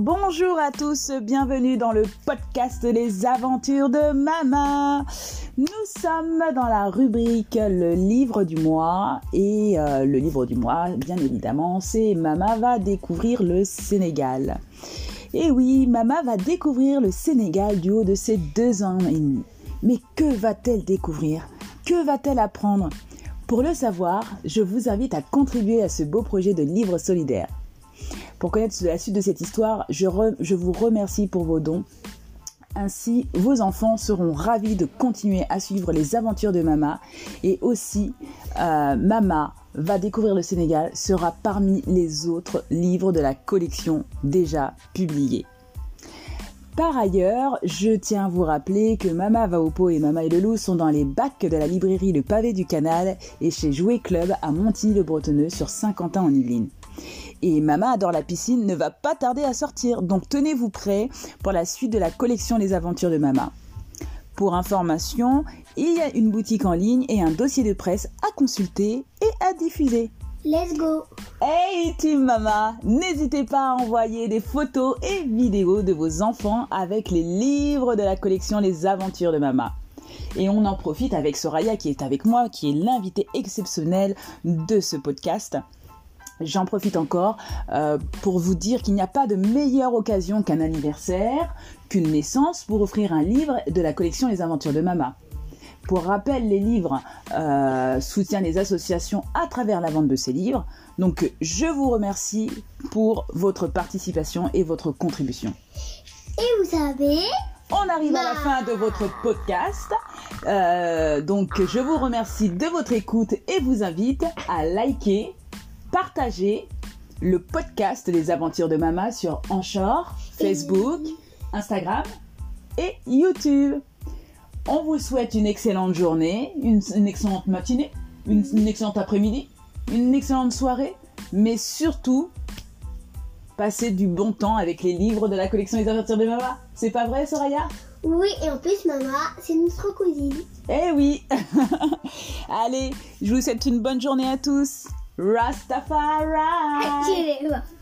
bonjour à tous, bienvenue dans le podcast Les aventures de Mama. Nous sommes dans la rubrique le livre du mois et euh, le livre du mois, bien évidemment, c'est Mama va découvrir le Sénégal. Et oui, Mama va découvrir le Sénégal du haut de ses deux ans et demi. Mais que va-t-elle découvrir? Que va-t-elle apprendre? Pour le savoir, je vous invite à contribuer à ce beau projet de livre solidaire. Pour connaître la suite de cette histoire, je, vous remercie pour vos dons. Ainsi, vos enfants seront ravis de continuer à suivre les aventures de Mama. Et aussi, euh, Mama va découvrir le Sénégal sera parmi les autres livres de la collection déjà publiés. Par ailleurs, je tiens à vous rappeler que Mama va au pot et Mama et le loup sont dans les bacs de la librairie Le Pavé du Canal et chez Jouet Club à Montigny-le-Bretonneux sur Saint-Quentin en Yvelines. Et Mama adore la piscine ne va pas tarder à sortir, donc tenez-vous prêts pour la suite de la collection Les Aventures de Mama. Pour information, il y a une boutique en ligne et un dossier de presse à consulter et à diffuser. Let's go Hey Team Mama N'hésitez pas à envoyer des photos et vidéos de vos enfants avec les livres de la collection Les Aventures de Mama. Et on en profite avec Soraya qui est avec moi, qui est l'invité exceptionnel de ce podcast. J'en profite encore euh, pour vous dire qu'il n'y a pas de meilleure occasion qu'un anniversaire, qu'une naissance pour offrir un livre de la collection Les Aventures de Mama. Pour rappel, les livres euh, soutiennent les associations à travers la vente de ces livres. Donc je vous remercie pour votre participation et votre contribution. Et vous savez, on arrive à la fin de votre podcast. Euh, donc je vous remercie de votre écoute et vous invite à liker, partager le podcast des aventures de Mama sur Anchor, Facebook, Instagram et YouTube. On vous souhaite une excellente journée, une, excellente matinée, une, une excellente après-midi, une excellente soirée, mais surtout, passez du bon temps avec les livres de la collection des aventures de Mama. C'est pas vrai, Soraya? Oui, et en plus, Mama, c'est notre cousine. Eh oui Allez, je vous souhaite une bonne journée à tous. Rastafari.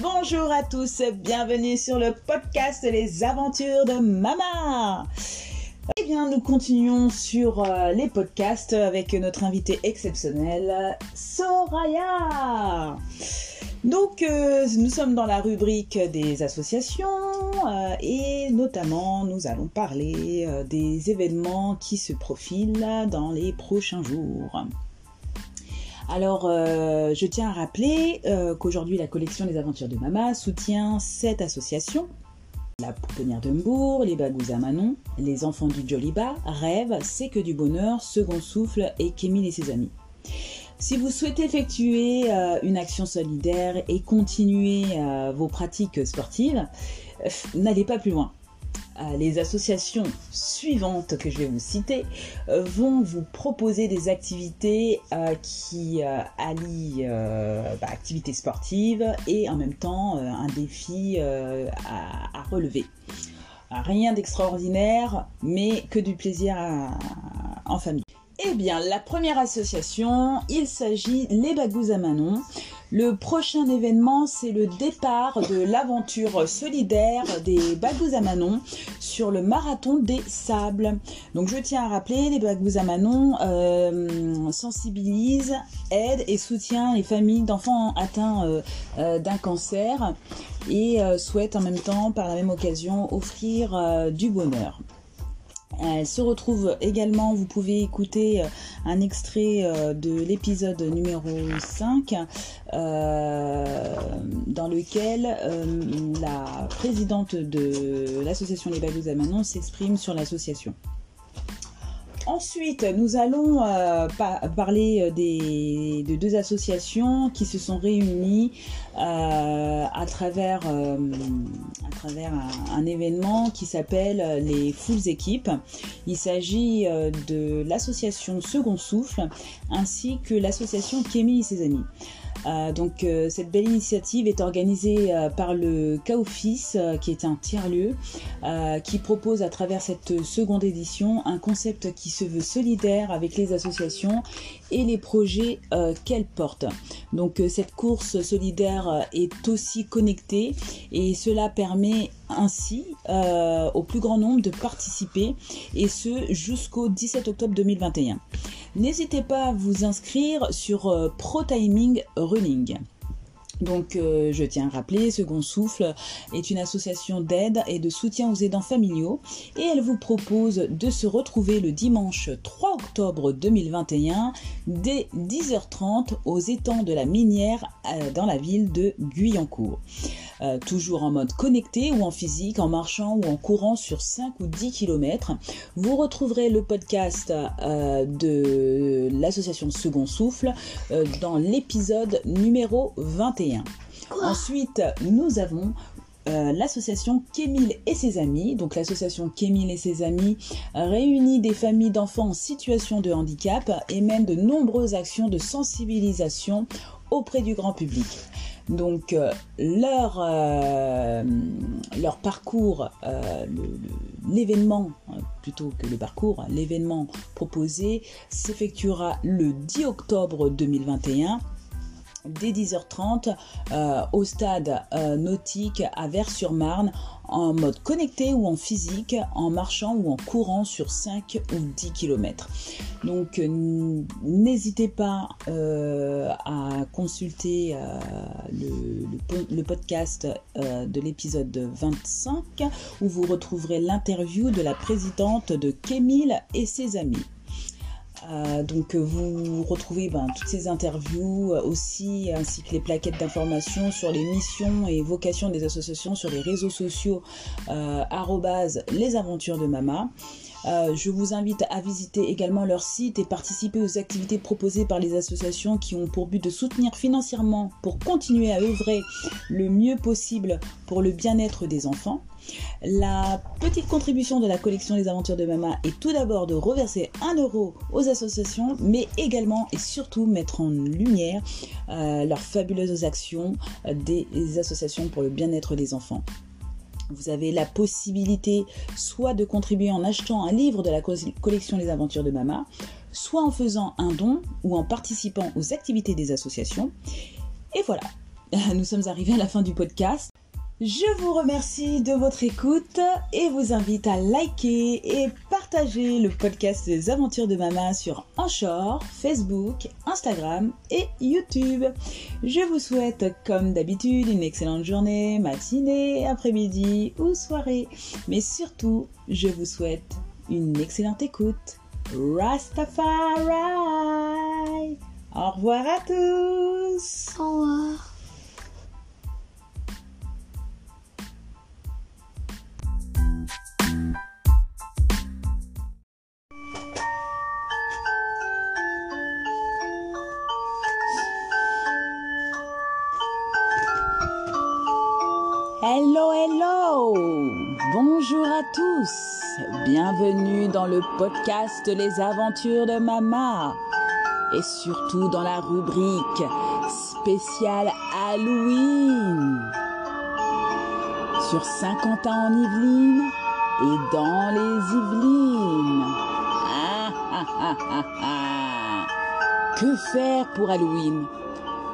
Bonjour à tous, bienvenue sur le podcast Les aventures de Mama. Nous continuons sur euh, les podcasts avec notre invité exceptionnel, Soraya. Donc, euh, nous sommes dans la rubrique des associations euh, et notamment nous allons parler des événements qui se profilent dans les prochains jours. Alors, je tiens à rappeler qu'aujourd'hui, la collection Les Aventures de Mama soutient cette association. La Pouponnière de Mbourg, les Bagous à Manon, les Enfants du Joliba, Rêve, C'est que du bonheur, Second Souffle et Kémil et ses amis. Si vous souhaitez effectuer euh, une action solidaire et continuer vos pratiques sportives, n'allez pas plus loin. Euh, les associations suivantes que je vais vous citer euh, vont vous proposer des activités euh, qui allient bah, activités sportives et en même temps un défi à, relever. Rien d'extraordinaire, mais que du plaisir en famille. Eh bien, la première association, il s'agit Les Bagous à Manon. Le prochain événement, c'est le départ de l'aventure solidaire des Bagous à Manon sur le marathon des sables. Donc je tiens à rappeler, les Bagous à Manon euh, sensibilisent, aident et soutient les familles d'enfants atteints euh, euh, d'un cancer et souhaitent en même temps, par la même occasion, offrir du bonheur. Elle se retrouve également, vous pouvez écouter euh, un extrait euh, de l'épisode numéro 5 euh, dans lequel la présidente de l'association Les Bagous à Manon s'exprime sur l'association. Ensuite, nous allons euh, parler euh, de deux associations qui se sont réunies euh, à travers, un, événement qui s'appelle les Foules Équipes. Il s'agit de l'association Second Souffle ainsi que l'association Kémy et ses amis. Euh, donc euh, cette belle initiative est organisée euh, par le euh, qui est un tiers-lieu, qui propose à travers cette seconde édition un concept qui se veut solidaire avec les associations et les projets qu'elles portent. Donc cette course solidaire est aussi connectée et cela permet ainsi au plus grand nombre de participer et ce jusqu'au 17 octobre 2021. N'hésitez pas à vous inscrire sur euh, Pro Timing Running. Donc, euh, je tiens à rappeler, Second Souffle est une association d'aide et de soutien aux aidants familiaux et elle vous propose de se retrouver le dimanche 3 octobre 2021 dès 10h30 aux étangs de la Minière euh, dans la ville de Guyancourt. Euh, toujours en mode connecté ou en physique, en marchant ou en courant sur 5 ou 10 km. Vous retrouverez le podcast de l'association Second Souffle dans l'épisode numéro 21. Ensuite, nous avons euh, l'association Kémil et ses amis. Donc l'association Kémil et ses amis réunit des familles d'enfants en situation de handicap et mène de nombreuses actions de sensibilisation auprès du grand public. Donc euh, leur, euh, leur parcours, euh, l'événement, euh, plutôt que le parcours, l'événement proposé s'effectuera le 10 octobre 2021 dès 10h30 euh, au stade euh, nautique à Vers-sur-Marne en mode connecté ou en physique, en marchant ou en courant sur 5 ou 10 km. Donc euh, n'hésitez pas à consulter le, le po- le podcast de l'épisode 25 où vous retrouverez l'interview de la présidente de Kémil et ses amis. Euh, donc euh, vous retrouvez ben, toutes ces interviews euh, aussi, ainsi que les plaquettes d'information sur les missions et vocations des associations sur les réseaux sociaux euh, les aventures de Mama. Je vous invite à visiter également leur site et participer aux activités proposées par les associations qui ont pour but de soutenir financièrement pour continuer à œuvrer le mieux possible pour le bien-être des enfants. La petite contribution de la collection Les Aventures de Mama est tout d'abord de reverser 1 euro aux associations, mais également et surtout mettre en lumière euh, leurs fabuleuses actions euh, des associations pour le bien-être des enfants. Vous avez la possibilité soit de contribuer en achetant un livre de la co- collection Les Aventures de Mama, soit en faisant un don ou en participant aux activités des associations. Et voilà, nous sommes arrivés à la fin du podcast. Je vous remercie de votre écoute et vous invite à liker et partager le podcast des aventures de Mama sur Anchor, Facebook, Instagram et YouTube. Je vous souhaite comme d'habitude une excellente journée, matinée, après-midi ou soirée. Mais surtout, je vous souhaite une excellente écoute. Rastafari Au revoir à tous Au revoir. Podcast Les Aventures de Mama et surtout dans la rubrique spéciale Halloween sur Saint-Quentin en Yvelines et dans les Yvelines. Ah, ah, ah. Que faire pour Halloween?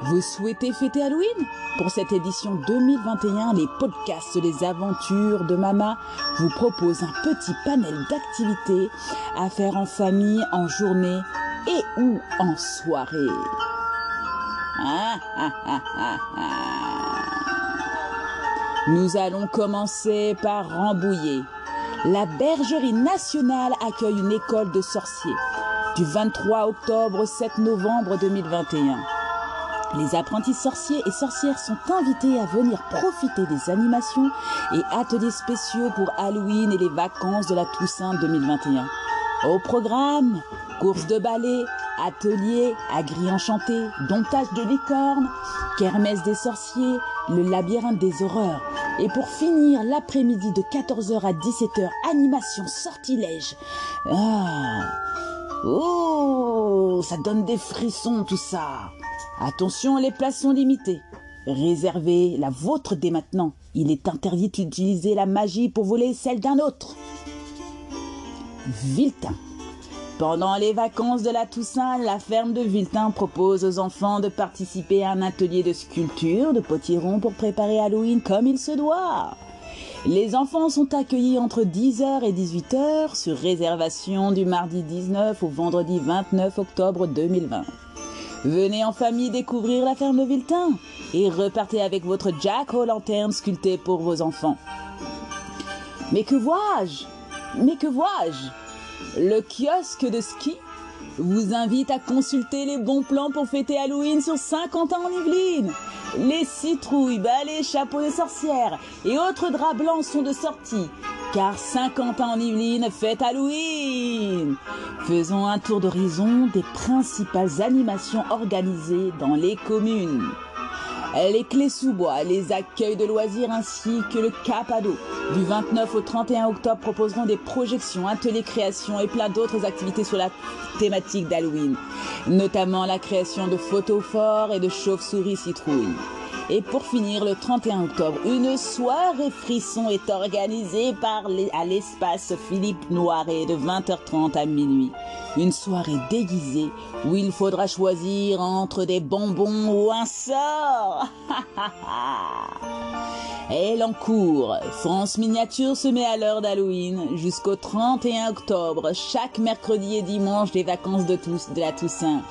Vous souhaitez fêter Halloween? Pour cette édition 2021, les podcasts Les Aventures de Mama vous proposent un petit panel d'activités à faire en famille, en journée et ou en soirée. Ah, ah, ah. Nous allons commencer par Rambouillet. La Bergerie nationale accueille une école de sorciers du 23 octobre au 7 novembre 2021. Les apprentis sorciers et sorcières sont invités à venir profiter des animations et ateliers spéciaux pour Halloween et les vacances de la Toussaint 2021. Au programme, course de ballet, ateliers, agri enchanté, domptage de licornes, kermesse des sorciers, le labyrinthe des horreurs. Et pour finir, l'après-midi de 14h à 17h, animation sortilège. Ah Oh, ça donne des frissons tout ça. Attention, les places sont limitées. Réservez la vôtre dès maintenant. Il est interdit d'utiliser la magie pour voler celle d'un autre. Viltin. Pendant les vacances de la Toussaint, la ferme de Viltin propose aux enfants de participer à un atelier de sculpture, de potiron pour préparer Halloween comme il se doit. Les enfants sont accueillis entre 10h et 18h sur réservation du mardi 19 au vendredi 29 octobre 2020. Venez en famille découvrir la ferme de Viltin et repartez avec votre Jack aux lanternes sculpté pour vos enfants. Mais que vois-je? Mais que vois-je? Le kiosque de ski vous invite à consulter les bons plans pour fêter Halloween sur 50 ans en Yvelines. Les citrouilles, balais, chapeaux de sorcière et autres draps blancs sont de sortie. Car 50 ans en Yvelines fête Halloween. Faisons un tour d'horizon des principales animations organisées dans les communes. Les clés sous bois, les accueils de loisirs ainsi que le Capado. Du 29 au 31 octobre proposeront des projections, ateliers création et plein d'autres activités sur la thématique d'Halloween, notamment la création de photos forts et de chauves-souris citrouilles. Et pour finir, le 31 octobre, une soirée frisson est organisée par à l'espace Philippe Noiret de 20h30 à minuit. Une soirée déguisée où il faudra choisir entre des bonbons ou un sort. Et l'encours. France Miniature se met à l'heure d'Halloween jusqu'au 31 octobre, chaque mercredi et dimanche des vacances de, tous, de la Toussaint.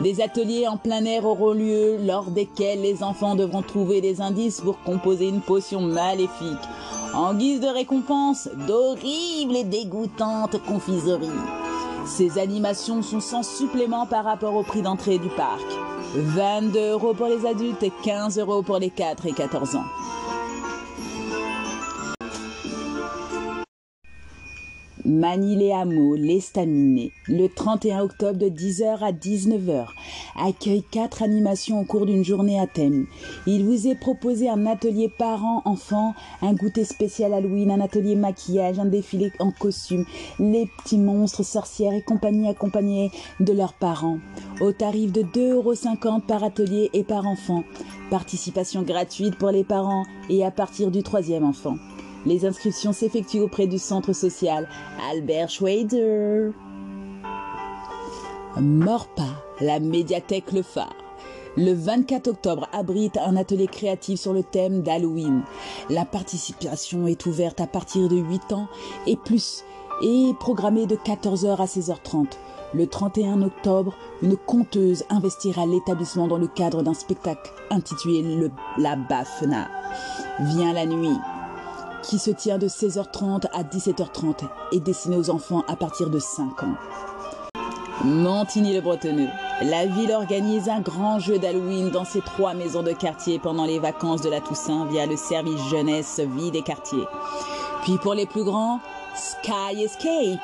Des ateliers en plein air auront lieu lors desquels les enfants devront trouver des indices pour composer une potion maléfique. En guise de récompense, d'horribles et dégoûtantes confiseries. Ces animations sont sans supplément par rapport au prix d'entrée du parc. 22 euros pour les adultes et 15 euros pour les 4 et 14 ans. Mani les l'estaminet, le 31 octobre de 10h à 19h, accueille quatre animations au cours d'une journée à thème. Il vous est proposé un atelier parents-enfants, un goûter spécial Halloween, un atelier maquillage, un défilé en costume, les petits monstres, sorcières et compagnie accompagnés de leurs parents. Au tarif de 2,50€ par atelier et par enfant. Participation gratuite pour les parents et à partir du troisième enfant. Les inscriptions s'effectuent auprès du centre social Albert Schweider. Morpa, la médiathèque Le Phare. Le 24 octobre abrite un atelier créatif sur le thème d'Halloween. La participation est ouverte à partir de 8 ans et plus et programmée de 14h à 16h30. Le 31 octobre, une conteuse investira l'établissement dans le cadre d'un spectacle intitulé le, La Bafna. Vient la nuit, qui se tient de 16h30 à 17h30 et destiné aux enfants à partir de 5 ans. Montigny-le-Bretonneux. La ville organise un grand jeu d'Halloween dans ses trois maisons de quartier pendant les vacances de la Toussaint via le service jeunesse vie des quartiers. Puis pour les plus grands, Sky Escape,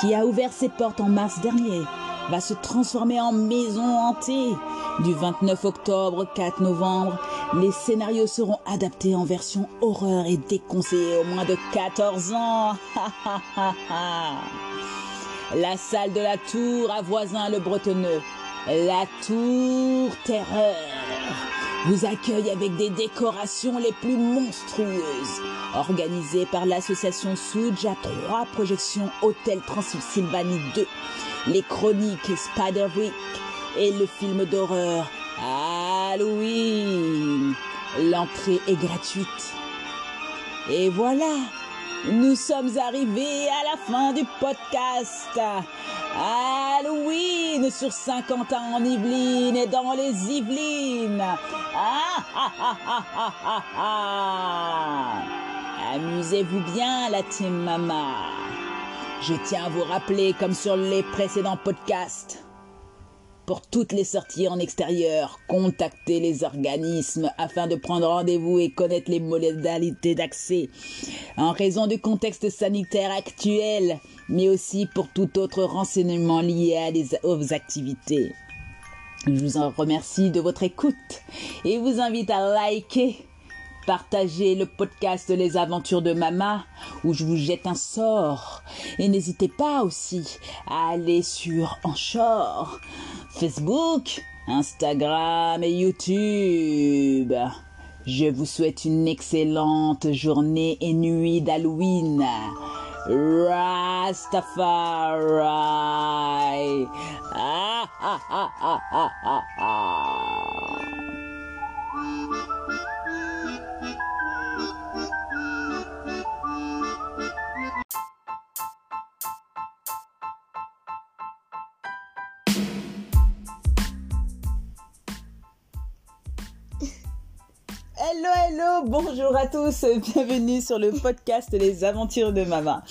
qui a ouvert ses portes en mars dernier, va se transformer en maison hantée. Du 29 octobre au 4 novembre, les scénarios seront adaptés en version horreur et déconseillés aux moins de 14 ans. la salle de la tour à voisin le Bretonneux. La tour terreur vous accueille avec des décorations les plus monstrueuses. Organisée par l'association Souj à trois projections Hôtel Transylvanie 2, les chroniques Spider-Week et le film d'horreur Halloween. L'entrée est gratuite. Et voilà, nous sommes arrivés à la fin du podcast. Halloween sur 50 ans en Yvelines et dans les Yvelines. Ah, ah, ah, ah, ah, ah, ah. Amusez-vous bien, la team Mama. Je tiens à vous rappeler, comme sur les précédents podcasts, pour toutes les sorties en extérieur, contactez les organismes afin de prendre rendez-vous et connaître les modalités d'accès. En raison du contexte sanitaire actuel, mais aussi pour tout autre renseignement lié à les, aux activités. Je vous en remercie de votre écoute et vous invite à liker, partager le podcast Les Aventures de Mama où je vous jette un sort. Et n'hésitez pas aussi à aller sur Anchor, Facebook, Instagram et YouTube. Je vous souhaite une excellente journée et nuit d'Halloween. Rastafari. Ah, ah, ah, ah, ah, ah, ah. Tous, bienvenue sur le podcast Les Aventures de Mama.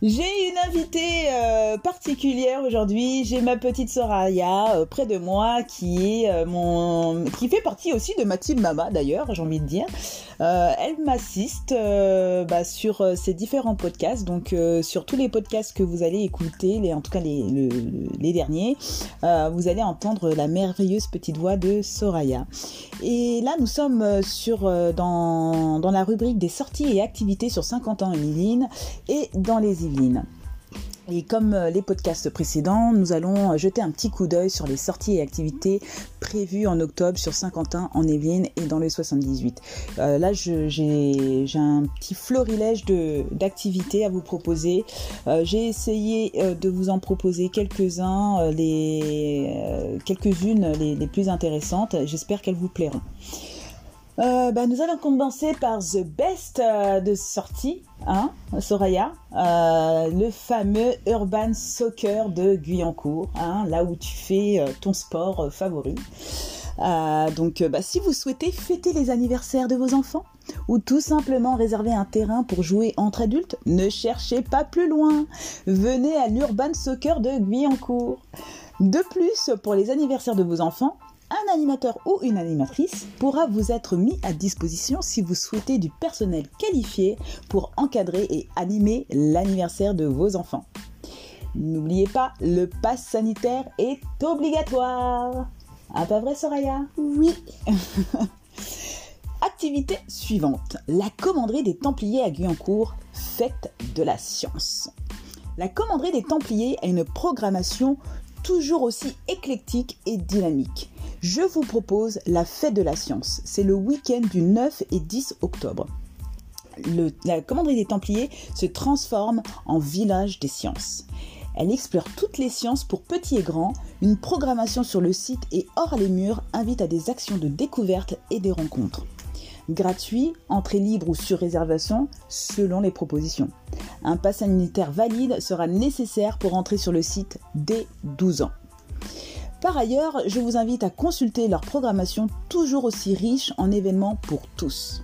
J'ai une invitée euh, particulière aujourd'hui. J'ai ma petite Soraya euh, près de moi qui est euh, mon, qui fait partie aussi de ma team Mama d'ailleurs, j'ai envie de dire. Elle m'assiste bah, sur ces différents podcasts, donc sur tous les podcasts que vous allez écouter, les, en tout cas les, le, les derniers, vous allez entendre la merveilleuse petite voix de Soraya. Et là, nous sommes sur dans, dans la rubrique des sorties et activités sur 50 ans en Yvelines et dans les Yvelines. Comme euh, les podcasts précédents, nous allons jeter un petit coup d'œil sur les sorties et activités prévues en octobre sur Saint-Quentin, en Yvelines et dans le 78. Euh, là, j'ai un petit florilège d'activités à vous proposer. Euh, j'ai essayé euh, de vous en proposer quelques-uns, euh, les quelques-unes les, plus intéressantes. J'espère qu'elles vous plairont. Euh, bah, nous allons commencer par The Best euh, de sortie, hein, Soraya, euh, le fameux Urban Soccer de Guyancourt, hein, là où tu fais ton sport favori. donc, bah, si vous souhaitez fêter les anniversaires de vos enfants ou tout simplement réserver un terrain pour jouer entre adultes, ne cherchez pas plus loin. Venez à l'Urban Soccer de Guyancourt. De plus, pour les anniversaires de vos enfants, un animateur ou une animatrice pourra vous être mis à disposition si vous souhaitez du personnel qualifié pour encadrer et animer l'anniversaire de vos enfants. N'oubliez pas, le pass sanitaire est obligatoire. Ah pas vrai Soraya? Oui. Activité suivante. La commanderie des Templiers à Guyancourt, fête de la science. La commanderie des Templiers a une programmation toujours aussi éclectique et dynamique je vous propose la fête de la science. C'est le week-end du 9 et 10 octobre. La commanderie des Templiers se transforme en village des sciences. Elle explore toutes les sciences pour petits et grands. Une programmation sur le site et hors les murs invite à des actions de découverte et des rencontres. Gratuit, entrée libre ou sur réservation selon les propositions. Un pass sanitaire valide sera nécessaire pour entrer sur le site dès 12 ans. Par ailleurs, je vous invite à consulter leur programmation toujours aussi riche en événements pour tous.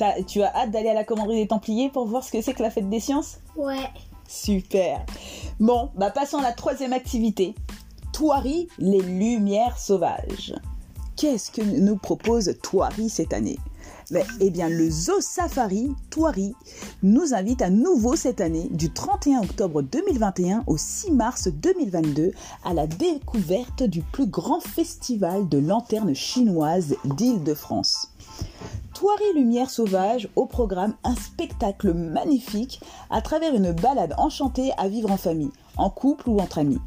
As, tu as hâte d'aller à la commanderie des Templiers pour voir ce que c'est que la fête des sciences? Ouais. Super. Bon, bah passons à la troisième activité. Toiri, les lumières sauvages. Qu'est-ce que nous propose Toiri cette année? Eh bien, le Zoo Safari Toiri nous invite à nouveau cette année, du 31 octobre 2021 au 6 mars 2022, à la découverte du plus grand festival de lanternes chinoises d'Île-de-France. Toiri Lumière Sauvage au programme un spectacle magnifique à travers une balade enchantée à vivre en famille, en couple ou entre amis.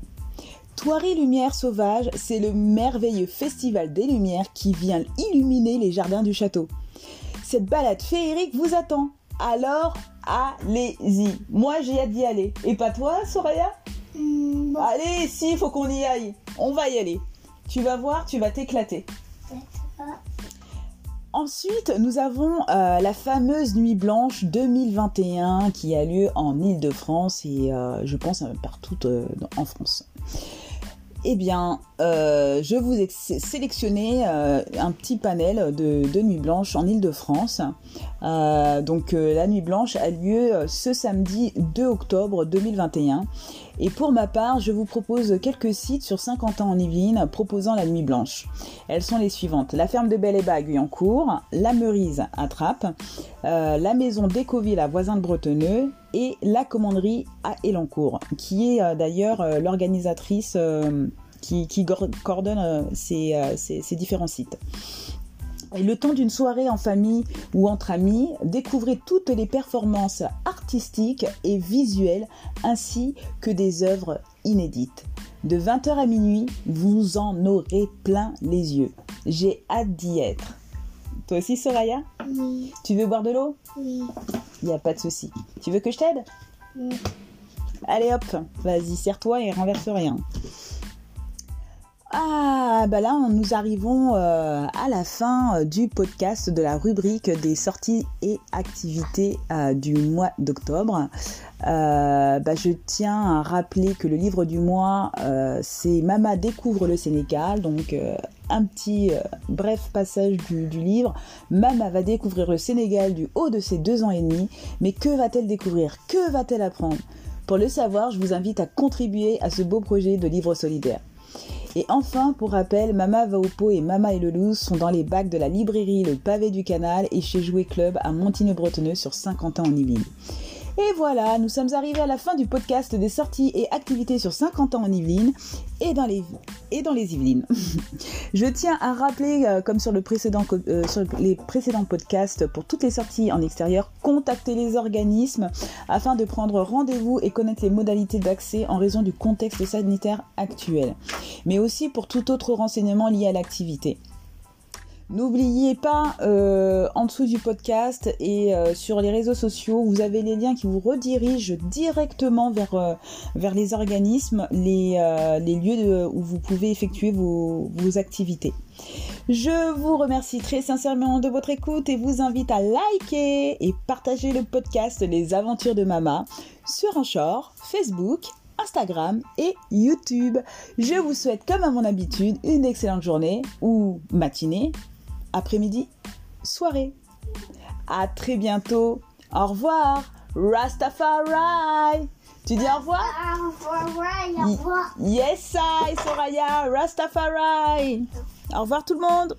Toiri Lumière Sauvage, c'est le merveilleux festival des lumières qui vient illuminer les jardins du château. Cette balade féerique vous attend. Alors, allez-y. Moi, j'ai hâte d'y aller. Et pas toi, Soraya mmh, Allez, si, il faut qu'on y aille. On va y aller. Tu vas voir, tu vas t'éclater. Ensuite, nous avons euh, la fameuse Nuit Blanche 2021 qui a lieu en Ile-de-France et euh, je pense partout euh, en France. Eh bien, euh, je vous ai sélectionné euh, un petit panel de, Nuit Blanche en Ile-de-France. Euh, donc, la Nuit Blanche a lieu ce samedi 2 octobre 2021. Et pour ma part, je vous propose quelques sites sur 50 ans en Yvelines proposant la Nuit Blanche. Elles sont les suivantes la ferme de Belle et à Guyancourt, la Meurise à Trappes, la maison d'Écoville à Voisin de Bretonneux et la commanderie à Elancourt, qui est d'ailleurs l'organisatrice qui, qui, coordonne ces, ces, ces, différents sites. Et le temps d'une soirée en famille ou entre amis, découvrez toutes les performances artistiques et visuelles ainsi que des œuvres inédites. De 20h à minuit, vous en aurez plein les yeux. J'ai hâte d'y être. Toi aussi, Soraya? Oui. Tu veux boire de l'eau? Oui. Il n'y a pas de souci. Tu veux que je t'aide? Oui. Allez hop, vas-y, serre-toi et renverse rien. Ah, bah là, nous arrivons euh, à la fin euh, du podcast de la rubrique des sorties et activités euh, du mois d'octobre. Bah, je tiens à rappeler que le livre du mois, c'est Mama découvre le Sénégal. Donc, un petit bref passage du, du livre. Mama va découvrir le Sénégal du haut de ses deux ans et demi. Mais que va-t-elle découvrir? Que va-t-elle apprendre? Pour le savoir, je vous invite à contribuer à ce beau projet de livre solidaire. Et enfin, pour rappel, Mama va au pot et Mama et sont dans les bacs de la librairie Le Pavé du Canal et chez Jouet Club à Montigny-Bretonneux sur 50 ans en Yvelines. Et voilà, nous sommes arrivés à la fin du podcast des sorties et activités sur 50 ans en Yvelines et dans les, Yvelines. Je tiens à rappeler, euh, comme sur, euh, sur les précédents podcasts, pour toutes les sorties en extérieur, contactez les organismes afin de prendre rendez-vous et connaître les modalités d'accès en raison du contexte sanitaire actuel, mais aussi pour tout autre renseignement lié à l'activité. N'oubliez pas, euh, en dessous du podcast et euh, sur les réseaux sociaux, vous avez les liens qui vous redirigent directement vers, euh, les organismes, les, lieux où vous pouvez effectuer vos, vos activités. Je vous remercie très sincèrement de votre écoute et vous invite à liker et partager le podcast Les Aventures de Mama sur Anchor, Facebook, Instagram et YouTube. Je vous souhaite, comme à mon habitude, une excellente journée ou matinée, après-midi, soirée. À très bientôt. Au revoir. Rastafari. Tu dis au revoir? Au revoir, au revoir. Yes, I, Soraya. Rastafari. Au revoir tout le monde.